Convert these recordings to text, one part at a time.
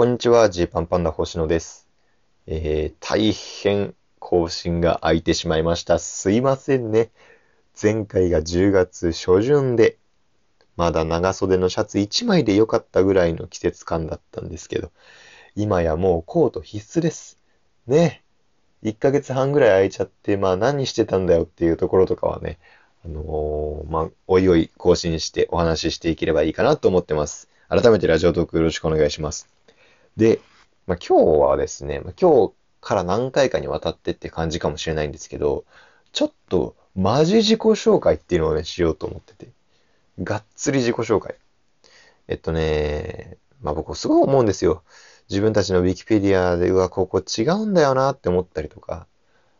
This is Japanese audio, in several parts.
こんにちは、ジーパンパンダ星野です。えー、大変更新が空いてしまいました。すいませんね。前回が10月初旬で、まだ長袖のシャツ1枚で良かったぐらいの季節感だったんですけど、今やもうコート必須です。ね。1ヶ月半ぐらい空いちゃって、まあ何してたんだよっていうところとかはね、あのー、まあ、おいおい更新してお話ししていければいいかなと思ってます。改めてラジオトークよろしくお願いします。で、まあ、今日はですね、まあ、今日から何回かにわたってって感じかもしれないんですけど、ちょっとマジ自己紹介っていうのをね、しようと思ってて。がっつり自己紹介。えっとね、まあ僕すごい思うんですよ。自分たちの Wikipedia で、うわ、ここ違うんだよなって思ったりとか、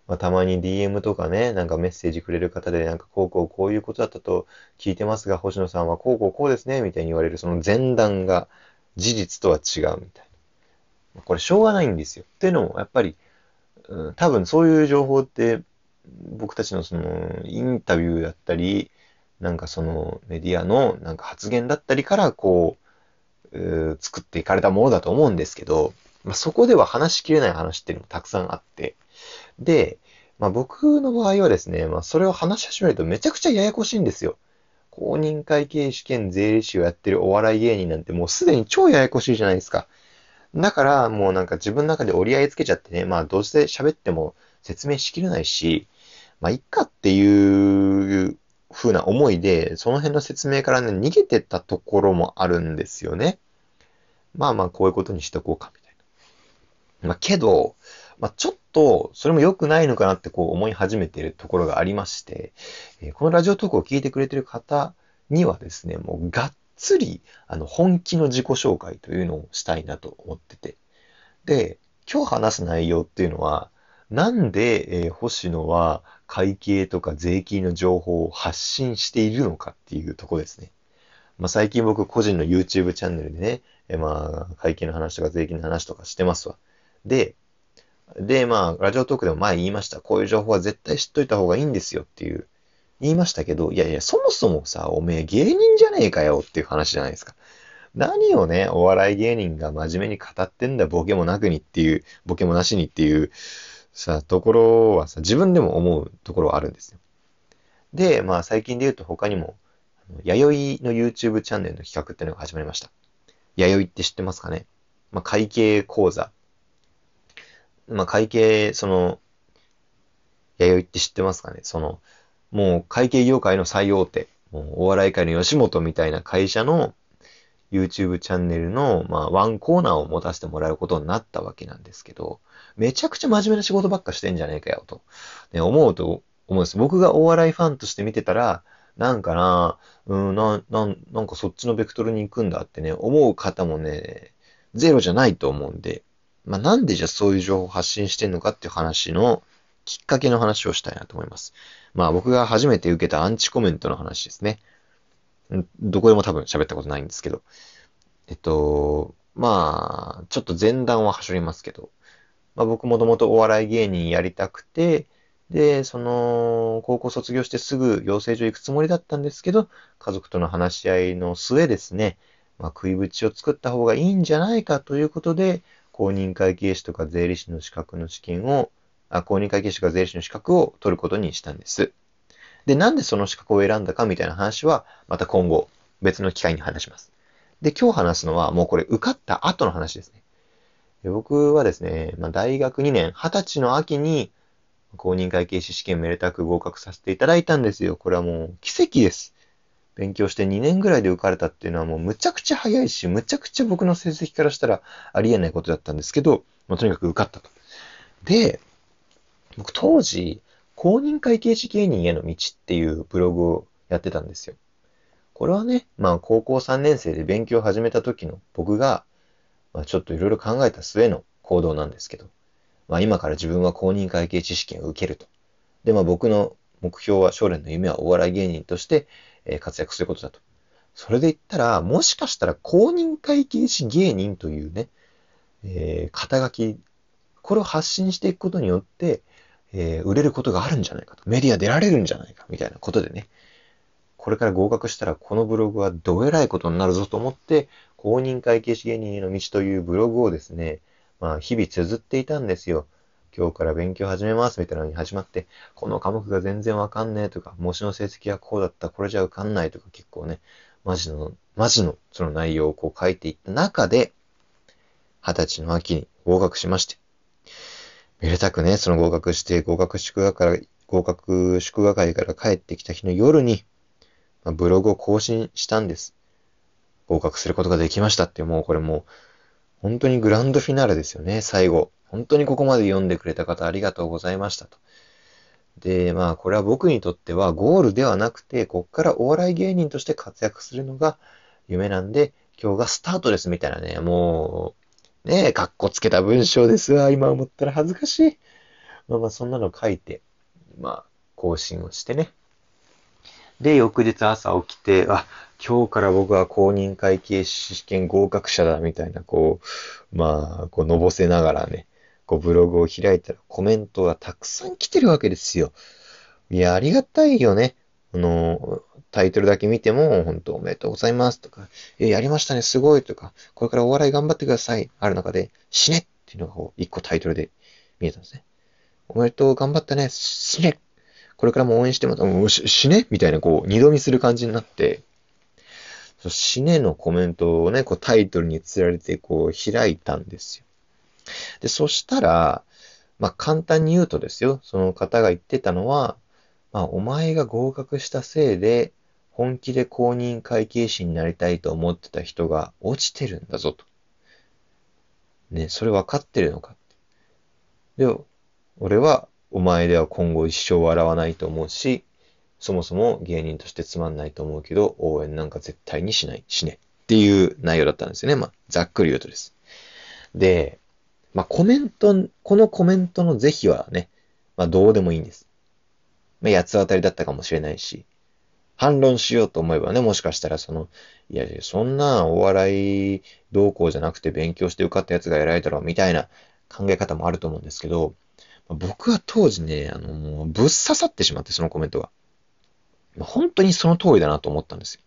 まあ、たまに DM とかね、なんかメッセージくれる方で、なんかこうこうこういうことだったと聞いてますが、星野さんはこうこうこうですね、みたいに言われるその前段が事実とは違うみたいな。これしょうがないんですよ。っていうのも、やっぱり、うん、多分そういう情報って僕たちのそのインタビューだったり、なんかそのメディアのなんか発言だったりからこう、う作っていかれたものだと思うんですけど、まあ、そこでは話しきれない話っていうのもたくさんあって、で、まあ僕の場合はですね、まあそれを話し始めるとめちゃくちゃややこしいんですよ。公認会計士兼税理士をやってるお笑い芸人なんてもうすでに超ややこしいじゃないですか。だからもうなんか自分の中で折り合いつけちゃってね、まあどうせ喋っても説明しきれないし、まあいっかっていう風な思いで、その辺の説明からね、逃げてたところもあるんですよね。まあまあこういうことにしとこうかみたいな。まあけど、まあ、ちょっと、それも良くないのかなってこう思い始めてるところがありまして、えこのラジオトークを聞いてくれてる方にはですね、もうがっつり、あの、本気の自己紹介というのをしたいなと思ってて。で、今日話す内容っていうのは、なんで、えー、星野は会計とか税金の情報を発信しているのかっていうとこですね。まあ、最近僕個人の YouTube チャンネルでね、えー、まあ、会計の話とか税金の話とかしてますわ。で、で、まあ、ラジオトークでも前言いました。こういう情報は絶対知っといた方がいいんですよっていう、言いましたけど、いやいや、そもそもさ、おめえ芸人じゃねえかよっていう話じゃないですか。何をね、お笑い芸人が真面目に語ってんだ、ボケもなくにっていう、ボケもなしにっていう、さ、ところはさ、自分でも思うところはあるんですよ。で、まあ最近で言うと他にも、弥生の YouTube チャンネルの企画っていうのが始まりました。弥生って知ってますかね？まあ会計講座まあ、会計、その、弥生って知ってますかね？その、もう会計業界の最大手、もうお笑い界の吉本みたいな会社の YouTube チャンネルの、まあ、ワンコーナーを持たせてもらうことになったわけなんですけど、めちゃくちゃ真面目な仕事ばっかしてんじゃねえかよ、と、ね、思うと思うんです。僕がお笑いファンとして見てたら、なんかな、うん、な、ななんかそっちのベクトルに行くんだってね、思う方もね、ゼロじゃないと思うんで、まあ、なんでじゃあそういう情報を発信してんのかっていう話のきっかけの話をしたいなと思います。まあ僕が初めて受けたアンチコメントの話ですね。どこでも多分喋ったことないんですけど。えっと、まあ、ちょっと前段ははしょりますけど、まあ僕もともとお笑い芸人やりたくて、で、その、高校卒業してすぐ養成所行くつもりだったんですけど、家族との話し合いの末ですね、まあ、食いぶちを作った方がいいんじゃないかということで、公認会計士とか税理士の資格の試験を、公認会計士とか税理士の資格を取ることにしたんです。で、なんでその資格を選んだかみたいな話は、また今後、別の機会に話します。で、今日話すのは、もうこれ受かった後の話ですね。で僕はですね、まあ、大学2年、20歳の秋に、公認会計士試験めでたく合格させていただいたんですよ。これはもう奇跡です。勉強して2年ぐらいで受かれたっていうのはもうむちゃくちゃ早いし、むちゃくちゃ僕の成績からしたらありえないことだったんですけど、まあ、とにかく受かったと。で、僕当時、公認会計士芸人への道っていうブログをやってたんですよ。これはね、まあ高校3年生で勉強を始めた時の僕が、まあちょっといろいろ考えた末の行動なんですけど、まあ今から自分は公認会計士試験を受けると。で、まあ僕の目標は、将来の夢はお笑い芸人として、活躍することだと。それで言ったら、もしかしたら公認会計士芸人というね、えー、肩書き、これを発信していくことによって、えー、売れることがあるんじゃないかと。メディア出られるんじゃないか、みたいなことでね、これから合格したらこのブログはどえらいことになるぞと思って、公認会計士芸人への道というブログをですね、まあ日々綴っていたんですよ。今日から勉強始めますみたいなのに始まって、この科目が全然わかんねえとか、模試の成績はこうだった、これじゃ受かんないとか結構ね、マジの、マジのその内容をこう書いていった中で、二十歳の秋に合格しまして、めでたくね、その合格して合格祝賀から、合格祝賀会から帰ってきた日の夜に、まあ、ブログを更新したんです。合格することができましたって、もうこれもう、本当にグランドフィナーレですよね、最後。本当にここまで読んでくれた方ありがとうございましたと。で、まあ、これは僕にとってはゴールではなくて、こっからお笑い芸人として活躍するのが夢なんで、今日がスタートですみたいなね、もう、ねえ、かっこつけた文章ですわ。今思ったら恥ずかしい。まあまあ、そんなの書いて、まあ、更新をしてね。で、翌日朝起きて、あ、今日から僕は公認会計士試験合格者だ、みたいな、こう、まあ、こう、のぼせながらね、こうブログを開いたらコメントがたくさん来てるわけですよ。いや、ありがたいよね。あの、タイトルだけ見ても、本当おめでとうございますとか、え、やりましたね、すごいとか、これからお笑い頑張ってください。ある中で、死ねっていうのがこう、一個タイトルで見えたんですね。おめでとう、頑張ったね、死ねこれからも応援してます。もう死ねみたいな、こう、二度見する感じになって、死ねのコメントをね、こうタイトルにつられて、こう、開いたんですよ。で、そしたら、まあ、簡単に言うとですよ、その方が言ってたのは、まあ、お前が合格したせいで、本気で公認会計士になりたいと思ってた人が落ちてるんだぞと。ね、それ分かってるのかって。で、俺はお前では今後一生笑わないと思うし、そもそも芸人としてつまんないと思うけど、応援なんか絶対にしない、しね。っていう内容だったんですよね。まあ、ざっくり言うとです。で、まあ、コメント、このコメントの是非はね、まあ、どうでもいいんです。まあ、八つ当たりだったかもしれないし、反論しようと思えばね、もしかしたらその、いやいや、そんなお笑い動向じゃなくて勉強して受かったやつが偉いだろう、みたいな考え方もあると思うんですけど、僕は当時ね、あの、もうぶっ刺さってしまって、そのコメントが。本当にその通りだなと思ったんですよ。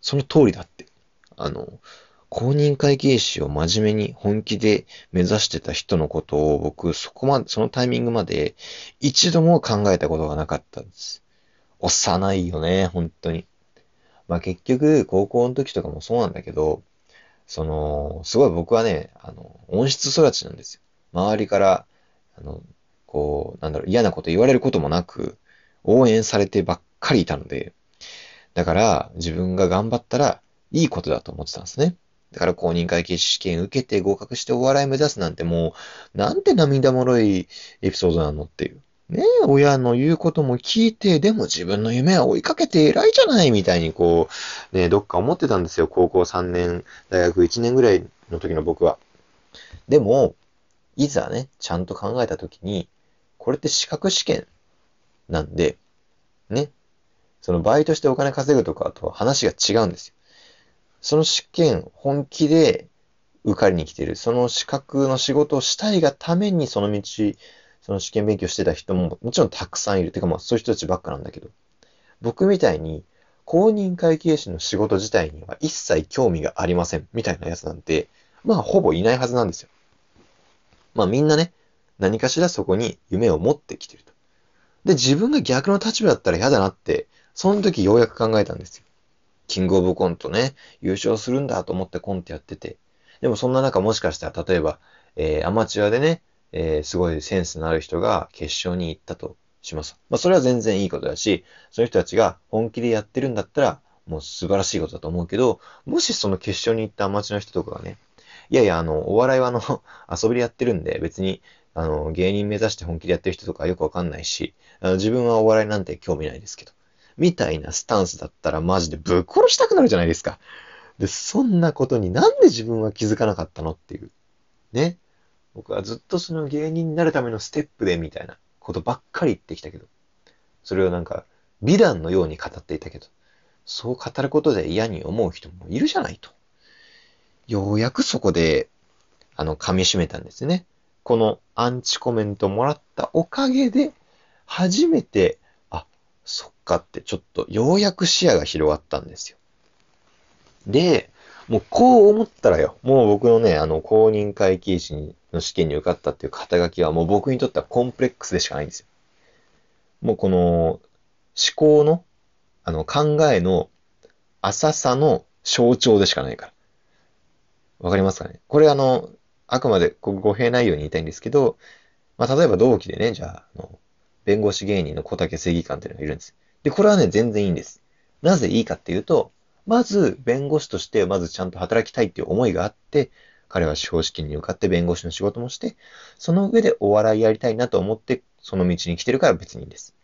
その通りだって。あの、公認会計士を真面目に本気で目指してた人のことを僕、そこまで、そのタイミングまで一度も考えたことがなかったんです。幼いよね、本当に。まあ結局、高校の時とかもそうなんだけど、その、すごい僕はね、あの、温室育ちなんですよ。周りから、あの、こう、なんだろう、嫌なこと言われることもなく、応援されてばっかりいたので、だから自分が頑張ったらいいことだと思ってたんですね。だから公認会計士試験受けて合格してお笑い目指すなんてもう、なんて涙もろいエピソードなのっていう。ねえ、親の言うことも聞いて、でも自分の夢は追いかけて偉いじゃないみたいにこう、ねどっか思ってたんですよ。高校3年、大学1年ぐらいの時の僕は。でも、いざね、ちゃんと考えた時に、これって資格試験なんで、ね。そのバイトしてお金稼ぐとかとは話が違うんですよ。その試験、本気で受かりに来てる。その資格の仕事をしたいがためにその道、その試験勉強してた人ももちろんたくさんいる。てかまあそういう人たちばっかなんだけど。僕みたいに公認会計士の仕事自体には一切興味がありません。みたいなやつなんて、まあほぼいないはずなんですよ。まあみんなね、何かしらそこに夢を持ってきてると。で、自分が逆の立場だったら嫌だなって、その時ようやく考えたんですよ。キングオブコントね、優勝するんだと思ってコントやってて。でもそんな中もしかしたら、例えば、えー、アマチュアでね、えー、すごいセンスのある人が決勝に行ったとします。まあ、それは全然いいことだし、その人たちが本気でやってるんだったら、もう素晴らしいことだと思うけど、もしその決勝に行ったアマチュアの人とかがね、いやいや、あの、お笑いはあの、遊びでやってるんで、別に、あの、芸人目指して本気でやってる人とかよくわかんないし、あの自分はお笑いなんて興味ないですけど。みたいなスタンスだったらマジでぶっ殺したくなるじゃないですか。で、そんなことになんで自分は気づかなかったのっていう。ね。僕はずっとその芸人になるためのステップでみたいなことばっかり言ってきたけど、それをなんか美談のように語っていたけど、そう語ることで嫌に思う人もいるじゃないと。ようやくそこで、あの、噛み締めたんですね。このアンチコメントもらったおかげで、初めて、あ、そっかってちょっとようやく視野が広がったんですよ。で、もうこう思ったらよ、もう僕のね、あの公認会計士の試験に受かったっていう肩書きはもう僕にとってはコンプレックスでしかないんですよ。もうこの思考の、あの考えの浅さの象徴でしかないから。わかりますかね？これあの、あくまで語弊ないように言いたいんですけど、まあ、例えば同期でね、じゃあ、あの、弁護士芸人の小竹正義官っていうのがいるんです。で、これはね、全然いいんです。なぜいいかっていうと、まず、弁護士として、まずちゃんと働きたいっていう思いがあって、彼は司法試験に受かって弁護士の仕事もして、その上でお笑いやりたいなと思って、その道に来てるから別にいいです。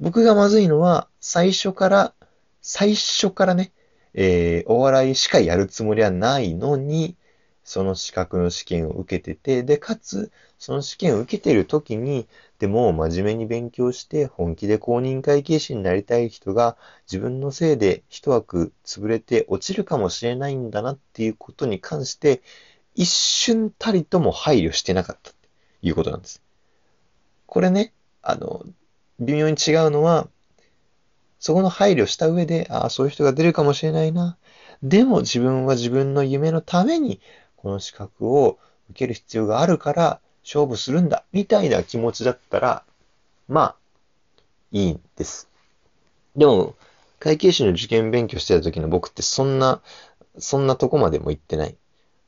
僕がまずいのは、最初から、最初からね、えー、お笑いしかやるつもりはないのに、その資格の試験を受けてて、で、かつ、その試験を受けてる時に、でも真面目に勉強して本気で公認会計士になりたい人が自分のせいで一枠潰れて落ちるかもしれないんだなっていうことに関して一瞬たりとも配慮してなかったっていうことなんです。これね、あの、微妙に違うのは、そこの配慮した上で、ああ、そういう人が出るかもしれないな。でも自分は自分の夢のためにこの資格を受ける必要があるから勝負するんだ、みたいな気持ちだったら、まあ、いいんです。でも、会計士の受験勉強してた時の僕ってそんな、そんなとこまでも行ってない。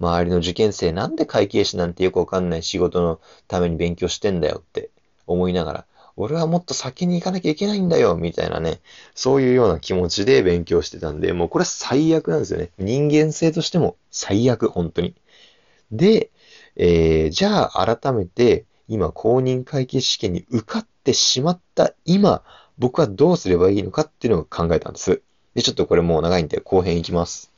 周りの受験生なんで会計士なんてよくわかんない仕事のために勉強してんだよって思いながら、俺はもっと先に行かなきゃいけないんだよ、みたいなね、そういうような気持ちで勉強してたんで、もうこれ最悪なんですよね。人間性としても最悪、本当に。で、えー、じゃあ改めて、今公認会計試験に受かってしまった今、僕はどうすればいいのかっていうのを考えたんです。で、ちょっとこれもう長いんで後編いきます。